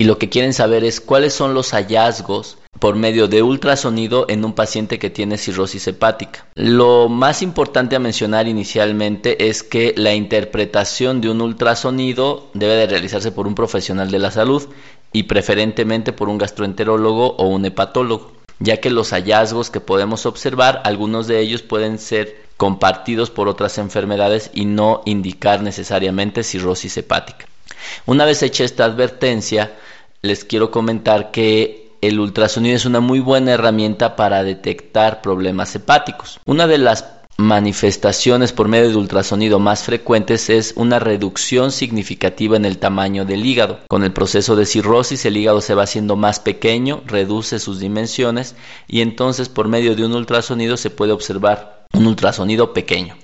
y lo que quieren saber es cuáles son los hallazgos por medio de ultrasonido en un paciente que tiene cirrosis hepática. Lo más importante a mencionar inicialmente es que la interpretación de un ultrasonido debe de realizarse por un profesional de la salud y preferentemente por un gastroenterólogo o un hepatólogo, ya que los hallazgos que podemos observar, algunos de ellos pueden ser compartidos por otras enfermedades y no indicar necesariamente cirrosis hepática. Una vez hecha esta advertencia, les quiero comentar que el ultrasonido es una muy buena herramienta para detectar problemas hepáticos. Una de las manifestaciones por medio de ultrasonido más frecuentes es una reducción significativa en el tamaño del hígado. Con el proceso de cirrosis el hígado se va haciendo más pequeño, reduce sus dimensiones y entonces por medio de un ultrasonido se puede observar un ultrasonido pequeño.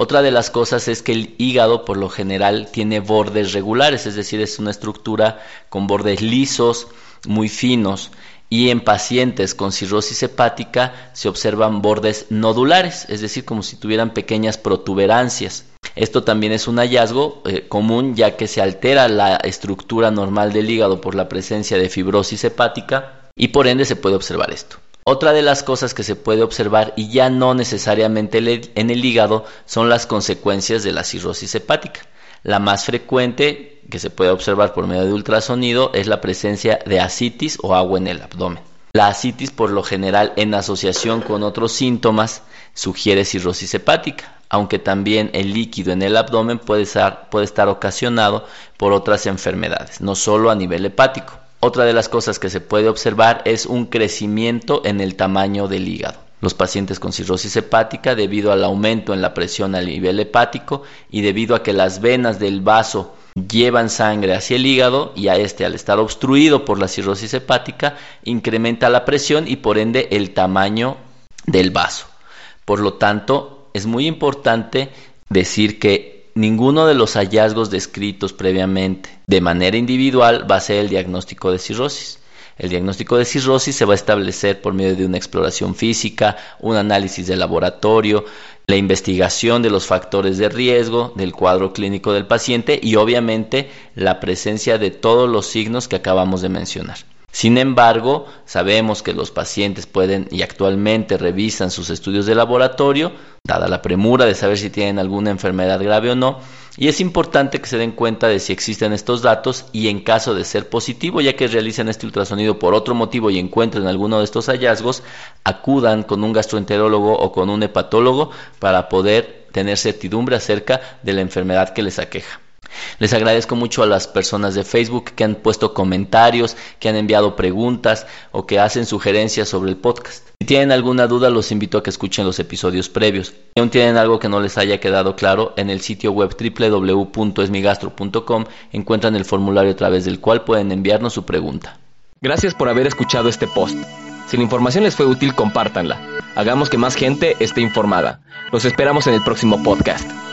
Otra de las cosas es que el hígado por lo general tiene bordes regulares, es decir, es una estructura con bordes lisos, muy finos, y en pacientes con cirrosis hepática se observan bordes nodulares, es decir, como si tuvieran pequeñas protuberancias. Esto también es un hallazgo eh, común ya que se altera la estructura normal del hígado por la presencia de fibrosis hepática y por ende se puede observar esto. Otra de las cosas que se puede observar y ya no necesariamente en el hígado son las consecuencias de la cirrosis hepática. La más frecuente que se puede observar por medio de ultrasonido es la presencia de asitis o agua en el abdomen. La asitis por lo general en asociación con otros síntomas sugiere cirrosis hepática, aunque también el líquido en el abdomen puede estar, puede estar ocasionado por otras enfermedades, no solo a nivel hepático. Otra de las cosas que se puede observar es un crecimiento en el tamaño del hígado. Los pacientes con cirrosis hepática, debido al aumento en la presión a nivel hepático y debido a que las venas del vaso llevan sangre hacia el hígado y a este al estar obstruido por la cirrosis hepática incrementa la presión y por ende el tamaño del vaso. Por lo tanto, es muy importante decir que Ninguno de los hallazgos descritos previamente de manera individual va a ser el diagnóstico de cirrosis. El diagnóstico de cirrosis se va a establecer por medio de una exploración física, un análisis de laboratorio, la investigación de los factores de riesgo, del cuadro clínico del paciente y obviamente la presencia de todos los signos que acabamos de mencionar. Sin embargo, sabemos que los pacientes pueden y actualmente revisan sus estudios de laboratorio, dada la premura de saber si tienen alguna enfermedad grave o no, y es importante que se den cuenta de si existen estos datos y en caso de ser positivo, ya que realicen este ultrasonido por otro motivo y encuentren alguno de estos hallazgos, acudan con un gastroenterólogo o con un hepatólogo para poder tener certidumbre acerca de la enfermedad que les aqueja. Les agradezco mucho a las personas de Facebook que han puesto comentarios, que han enviado preguntas o que hacen sugerencias sobre el podcast. Si tienen alguna duda, los invito a que escuchen los episodios previos. Si aún tienen algo que no les haya quedado claro, en el sitio web www.esmigastro.com encuentran el formulario a través del cual pueden enviarnos su pregunta. Gracias por haber escuchado este post. Si la información les fue útil, compártanla. Hagamos que más gente esté informada. Los esperamos en el próximo podcast.